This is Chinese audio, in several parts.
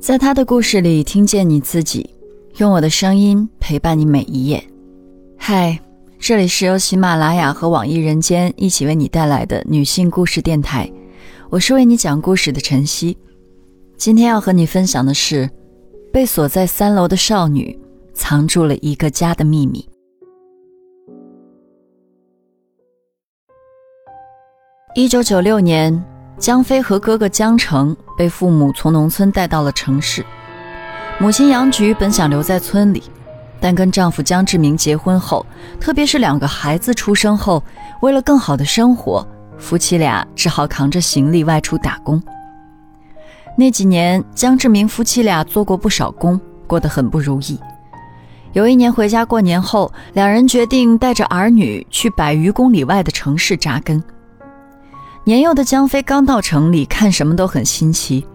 在他的故事里听见你自己，用我的声音陪伴你每一页。嗨，这里是由喜马拉雅和网易人间一起为你带来的女性故事电台，我是为你讲故事的晨曦。今天要和你分享的是，被锁在三楼的少女藏住了一个家的秘密。一九九六年。江飞和哥哥江成被父母从农村带到了城市，母亲杨菊本想留在村里，但跟丈夫江志明结婚后，特别是两个孩子出生后，为了更好的生活，夫妻俩只好扛着行李外出打工。那几年，江志明夫妻俩做过不少工，过得很不如意。有一年回家过年后，两人决定带着儿女去百余公里外的城市扎根。年幼的江飞刚到城里，看什么都很新奇。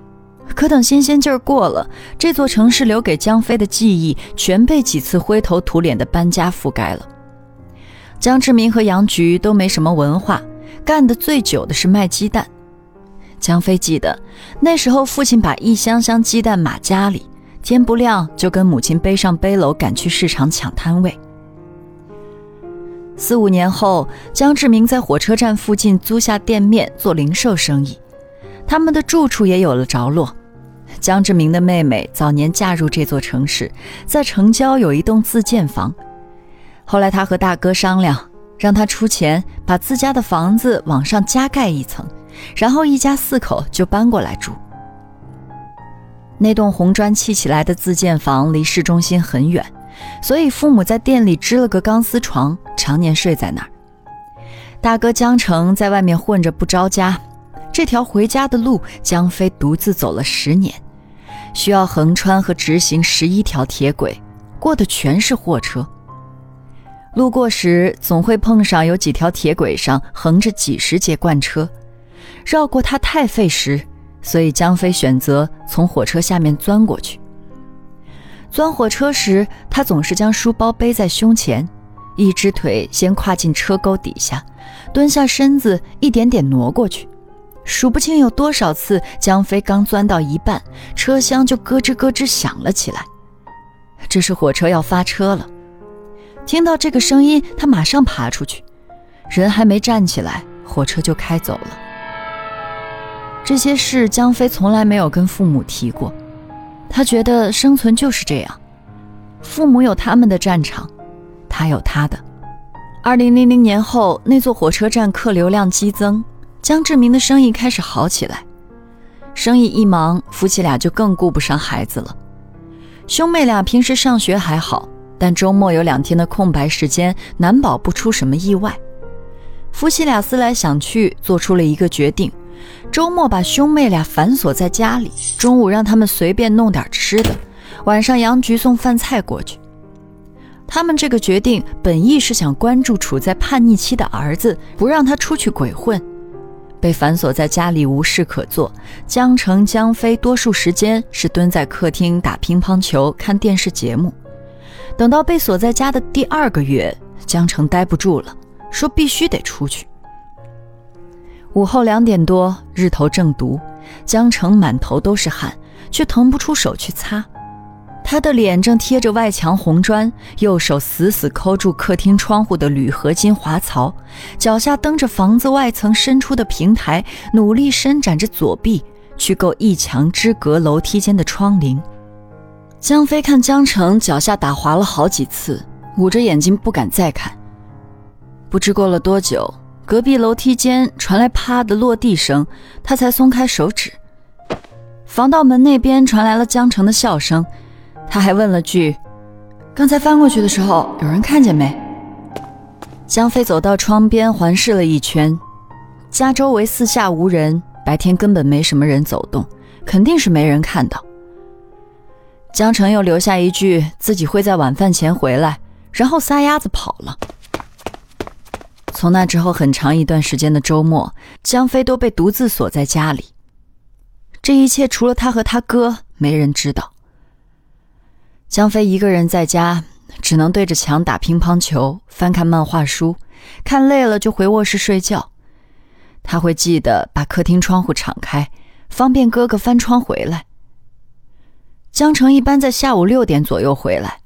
可等新鲜劲儿过了，这座城市留给江飞的记忆全被几次灰头土脸的搬家覆盖了。江志明和杨菊都没什么文化，干的最久的是卖鸡蛋。江飞记得那时候，父亲把一箱箱鸡蛋码家里，天不亮就跟母亲背上背篓赶去市场抢摊位。四五年后，江志明在火车站附近租下店面做零售生意，他们的住处也有了着落。江志明的妹妹早年嫁入这座城市，在城郊有一栋自建房。后来他和大哥商量，让他出钱把自家的房子往上加盖一层，然后一家四口就搬过来住。那栋红砖砌起来的自建房离市中心很远。所以父母在店里支了个钢丝床，常年睡在那儿。大哥江城在外面混着不着家，这条回家的路，江飞独自走了十年，需要横穿和直行十一条铁轨，过的全是货车。路过时总会碰上有几条铁轨上横着几十节罐车，绕过它太费时，所以江飞选择从火车下面钻过去。钻火车时，他总是将书包背在胸前，一只腿先跨进车沟底下，蹲下身子，一点点挪过去。数不清有多少次，江飞刚钻到一半，车厢就咯吱咯吱响了起来。这是火车要发车了。听到这个声音，他马上爬出去，人还没站起来，火车就开走了。这些事，江飞从来没有跟父母提过。他觉得生存就是这样，父母有他们的战场，他有他的。二零零零年后，那座火车站客流量激增，江志明的生意开始好起来。生意一忙，夫妻俩就更顾不上孩子了。兄妹俩平时上学还好，但周末有两天的空白时间，难保不出什么意外。夫妻俩思来想去，做出了一个决定。周末把兄妹俩反锁在家里，中午让他们随便弄点吃的，晚上杨菊送饭菜过去。他们这个决定本意是想关注处在叛逆期的儿子，不让他出去鬼混。被反锁在家里无事可做，江城、江飞多数时间是蹲在客厅打乒乓球、看电视节目。等到被锁在家的第二个月，江城待不住了，说必须得出去。午后两点多，日头正毒，江城满头都是汗，却腾不出手去擦。他的脸正贴着外墙红砖，右手死死抠住客厅窗户的铝合金滑槽，脚下蹬着房子外层伸出的平台，努力伸展着左臂去够一墙之隔楼梯间的窗棂。江飞看江城脚下打滑了好几次，捂着眼睛不敢再看。不知过了多久。隔壁楼梯间传来啪的落地声，他才松开手指。防盗门那边传来了江城的笑声，他还问了句：“刚才翻过去的时候，有人看见没？”江飞走到窗边环视了一圈，家周围四下无人，白天根本没什么人走动，肯定是没人看到。江城又留下一句自己会在晚饭前回来，然后撒丫子跑了。从那之后很长一段时间的周末，江飞都被独自锁在家里。这一切除了他和他哥，没人知道。江飞一个人在家，只能对着墙打乒乓球，翻看漫画书，看累了就回卧室睡觉。他会记得把客厅窗户敞开，方便哥哥翻窗回来。江城一般在下午六点左右回来，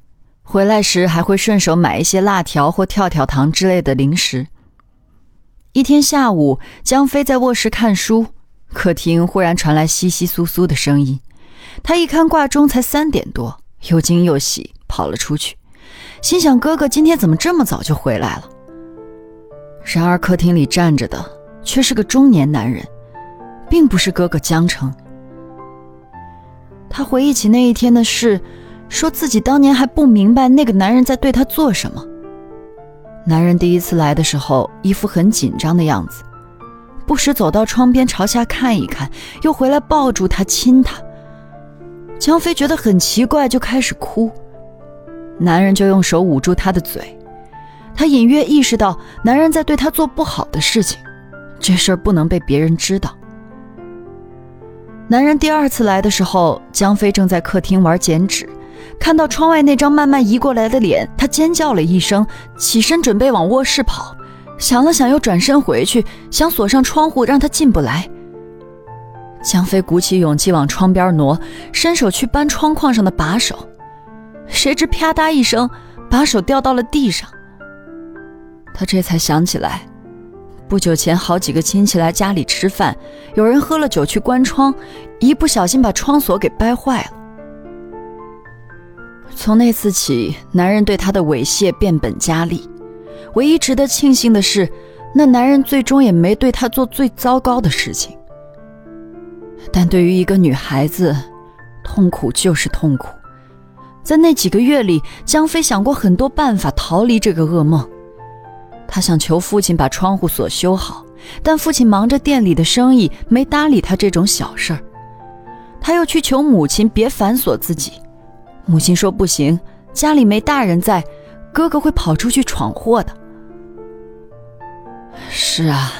回来时还会顺手买一些辣条或跳跳糖之类的零食。一天下午，江飞在卧室看书，客厅忽然传来窸窸窣窣的声音。他一看挂钟，才三点多，又惊又喜，跑了出去，心想：哥哥今天怎么这么早就回来了？然而客厅里站着的却是个中年男人，并不是哥哥江城。他回忆起那一天的事，说自己当年还不明白那个男人在对他做什么。男人第一次来的时候，一副很紧张的样子，不时走到窗边朝下看一看，又回来抱住他亲他。江飞觉得很奇怪，就开始哭。男人就用手捂住他的嘴，他隐约意识到男人在对他做不好的事情，这事儿不能被别人知道。男人第二次来的时候，江飞正在客厅玩剪纸，看到窗外那张慢慢移过来的脸，他尖叫了一声，起身准备往卧室跑，想了想又转身回去，想锁上窗户让他进不来。江飞鼓起勇气往窗边挪，伸手去扳窗框上的把手，谁知啪嗒一声，把手掉到了地上。他这才想起来，不久前好几个亲戚来家里吃饭，有人喝了酒去关窗，一不小心把窗锁给掰坏了。从那次起，男人对她的猥亵变本加厉。唯一值得庆幸的是，那男人最终也没对她做最糟糕的事情。但对于一个女孩子，痛苦就是痛苦。在那几个月里，江飞想过很多办法逃离这个噩梦。他想求父亲把窗户锁修好，但父亲忙着店里的生意，没搭理他这种小事儿。他又去求母亲别反锁自己，母亲说不行，家里没大人在，哥哥会跑出去闯祸的。是啊。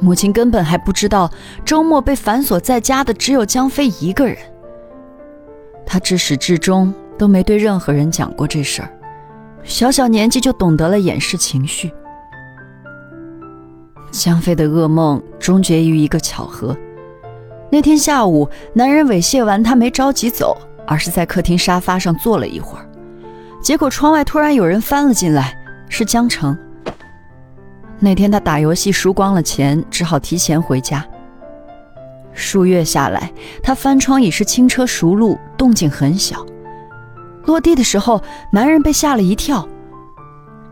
母亲根本还不知道，周末被反锁在家的只有江飞一个人。他至始至终都没对任何人讲过这事儿，小小年纪就懂得了掩饰情绪。江飞的噩梦终结于一个巧合：那天下午，男人猥亵完他没着急走，而是在客厅沙发上坐了一会儿，结果窗外突然有人翻了进来，是江城。那天他打游戏输光了钱，只好提前回家。数月下来，他翻窗已是轻车熟路，动静很小。落地的时候，男人被吓了一跳，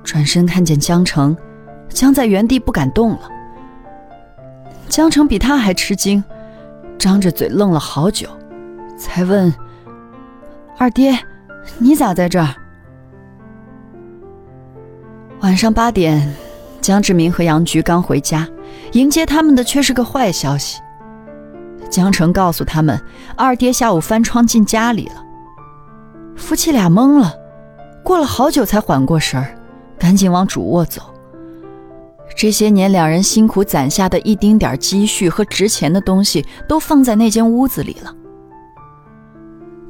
转身看见江城，僵在原地不敢动了。江城比他还吃惊，张着嘴愣了好久，才问：“二爹，你咋在这儿？”晚上八点。江志明和杨菊刚回家，迎接他们的却是个坏消息。江城告诉他们，二爹下午翻窗进家里了。夫妻俩懵了，过了好久才缓过神儿，赶紧往主卧走。这些年两人辛苦攒下的一丁点积蓄和值钱的东西，都放在那间屋子里了。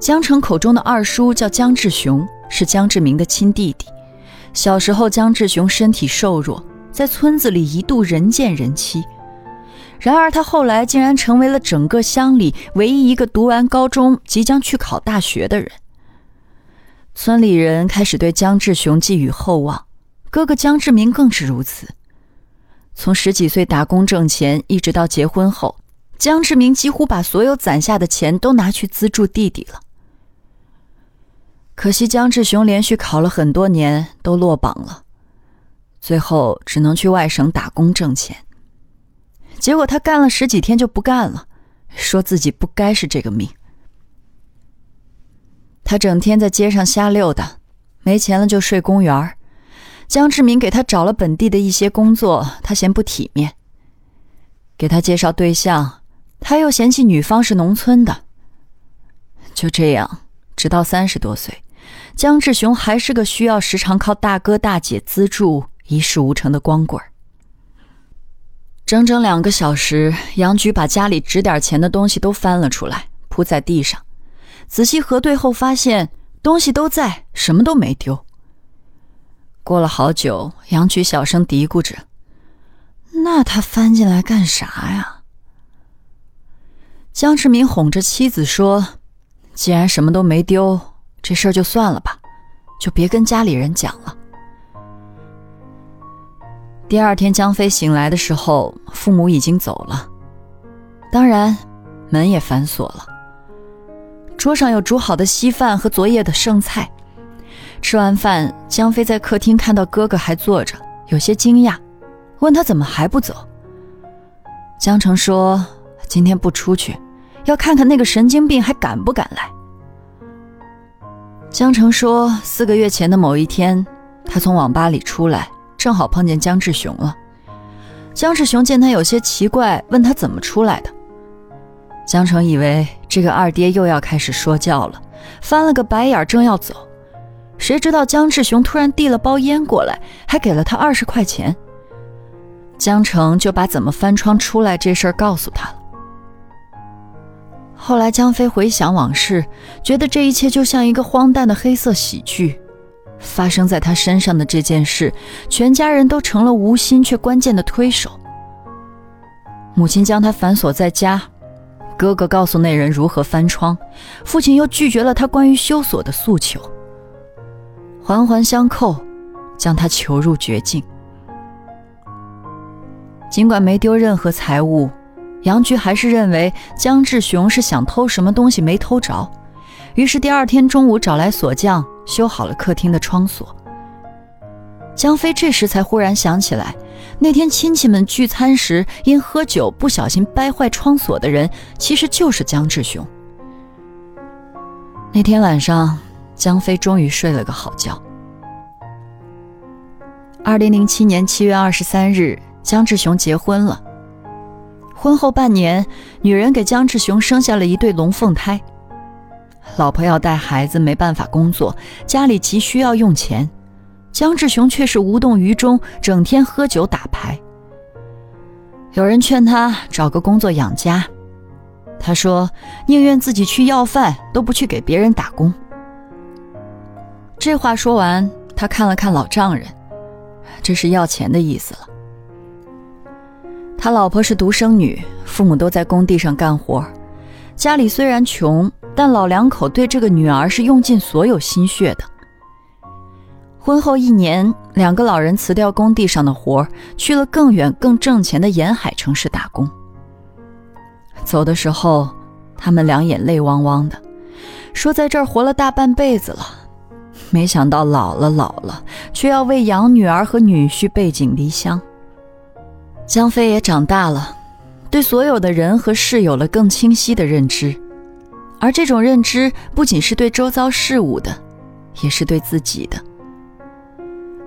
江城口中的二叔叫江志雄，是江志明的亲弟弟。小时候，江志雄身体瘦弱。在村子里一度人见人欺，然而他后来竟然成为了整个乡里唯一一个读完高中、即将去考大学的人。村里人开始对江志雄寄予厚望，哥哥江志明更是如此。从十几岁打工挣钱，一直到结婚后，江志明几乎把所有攒下的钱都拿去资助弟弟了。可惜江志雄连续考了很多年，都落榜了。最后只能去外省打工挣钱。结果他干了十几天就不干了，说自己不该是这个命。他整天在街上瞎溜达，没钱了就睡公园江志明给他找了本地的一些工作，他嫌不体面；给他介绍对象，他又嫌弃女方是农村的。就这样，直到三十多岁，江志雄还是个需要时常靠大哥大姐资助。一事无成的光棍。整整两个小时，杨菊把家里值点钱的东西都翻了出来，铺在地上。仔细核对后，发现东西都在，什么都没丢。过了好久，杨菊小声嘀咕着：“那他翻进来干啥呀？”江志明哄着妻子说：“既然什么都没丢，这事儿就算了吧，就别跟家里人讲了。第二天，江飞醒来的时候，父母已经走了，当然，门也反锁了。桌上有煮好的稀饭和昨夜的剩菜。吃完饭，江飞在客厅看到哥哥还坐着，有些惊讶，问他怎么还不走。江城说：“今天不出去，要看看那个神经病还敢不敢来。”江城说：“四个月前的某一天，他从网吧里出来，正好碰见江志雄了。江志雄见他有些奇怪，问他怎么出来的。江城以为这个二爹又要开始说教了，翻了个白眼，正要走。”谁知道江志雄突然递了包烟过来，还给了他二十块钱。江城就把怎么翻窗出来这事儿告诉他了。后来江飞回想往事，觉得这一切就像一个荒诞的黑色喜剧。发生在他身上的这件事，全家人都成了无心却关键的推手。母亲将他反锁在家，哥哥告诉那人如何翻窗，父亲又拒绝了他关于修锁的诉求。环环相扣，将他囚入绝境。尽管没丢任何财物，杨局还是认为江志雄是想偷什么东西没偷着，于是第二天中午找来锁匠修好了客厅的窗锁。江飞这时才忽然想起来，那天亲戚们聚餐时因喝酒不小心掰坏窗锁的人，其实就是江志雄。那天晚上。江飞终于睡了个好觉。二零零七年七月二十三日，江志雄结婚了。婚后半年，女人给江志雄生下了一对龙凤胎。老婆要带孩子，没办法工作，家里急需要用钱，江志雄却是无动于衷，整天喝酒打牌。有人劝他找个工作养家，他说宁愿自己去要饭，都不去给别人打工。这话说完，他看了看老丈人，这是要钱的意思了。他老婆是独生女，父母都在工地上干活，家里虽然穷，但老两口对这个女儿是用尽所有心血的。婚后一年，两个老人辞掉工地上的活，去了更远、更挣钱的沿海城市打工。走的时候，他们两眼泪汪汪的，说在这儿活了大半辈子了。没想到老了老了，却要为养女儿和女婿背井离乡。江飞也长大了，对所有的人和事有了更清晰的认知，而这种认知不仅是对周遭事物的，也是对自己的。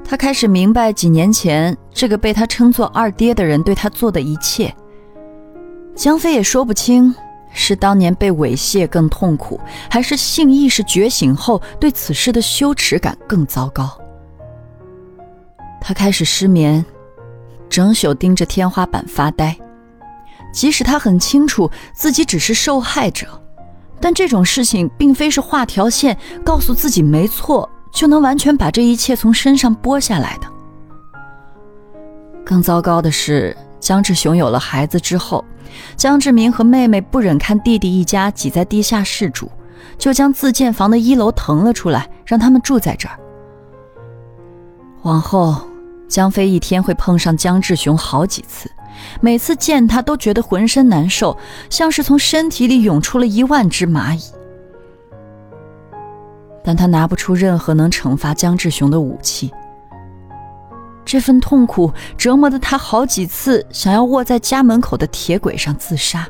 他开始明白几年前这个被他称作二爹的人对他做的一切。江飞也说不清。是当年被猥亵更痛苦，还是性意识觉醒后对此事的羞耻感更糟糕？他开始失眠，整宿盯着天花板发呆。即使他很清楚自己只是受害者，但这种事情并非是画条线告诉自己没错就能完全把这一切从身上剥下来的。更糟糕的是，江志雄有了孩子之后。江志明和妹妹不忍看弟弟一家挤在地下室住，就将自建房的一楼腾了出来，让他们住在这儿。往后，江飞一天会碰上江志雄好几次，每次见他都觉得浑身难受，像是从身体里涌出了一万只蚂蚁。但他拿不出任何能惩罚江志雄的武器。这份痛苦折磨的他好几次想要卧在家门口的铁轨上自杀。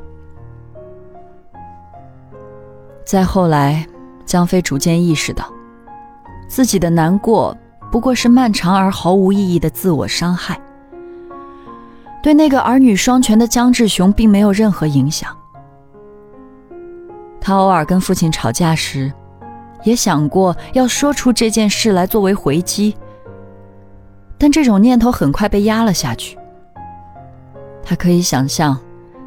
再后来，江飞逐渐意识到，自己的难过不过是漫长而毫无意义的自我伤害，对那个儿女双全的江志雄并没有任何影响。他偶尔跟父亲吵架时，也想过要说出这件事来作为回击。但这种念头很快被压了下去。他可以想象，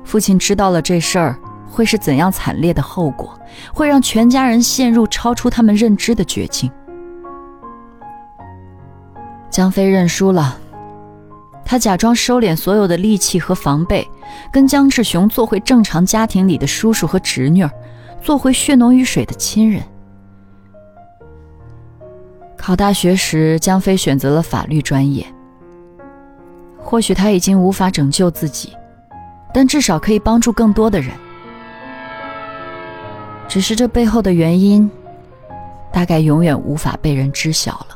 父亲知道了这事儿会是怎样惨烈的后果，会让全家人陷入超出他们认知的绝境。江飞认输了，他假装收敛所有的戾气和防备，跟江志雄做回正常家庭里的叔叔和侄女，做回血浓于水的亲人。考大学时，江飞选择了法律专业。或许他已经无法拯救自己，但至少可以帮助更多的人。只是这背后的原因，大概永远无法被人知晓了。